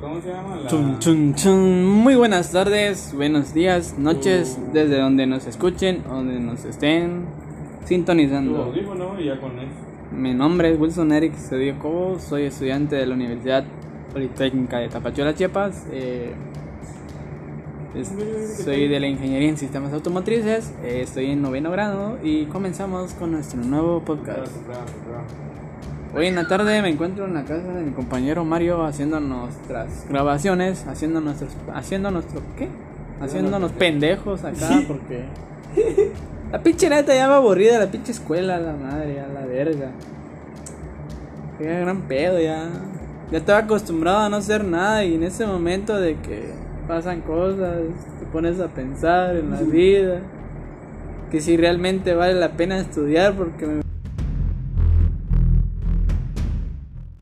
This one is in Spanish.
¿Cómo se llama? La... Chun, chun, chun. Muy buenas tardes, buenos días, noches, Uh. desde donde nos escuchen, donde nos estén sintonizando. audífono ya con eso. Mi nombre es Wilson Eric Cedillo Cobo, soy estudiante de la Universidad Politécnica de Tapachula, Chiapas. eh, es- soy de la Ingeniería en Sistemas Automotrices, eh, estoy en noveno grado y comenzamos con nuestro nuevo podcast. Gracias, gracias, gracias. Hoy en la tarde me encuentro en la casa de mi compañero Mario haciendo nuestras grabaciones, haciendo nuestros, haciendo nuestro, ¿qué? Haciéndonos pendejos acá porque la pinche neta ya me aburrida la pinche escuela, la madre, a la verga. Qué gran pedo ya. Ya estaba acostumbrado a no hacer nada y en ese momento de que pasan cosas, te pones a pensar en la vida, que si realmente vale la pena estudiar porque me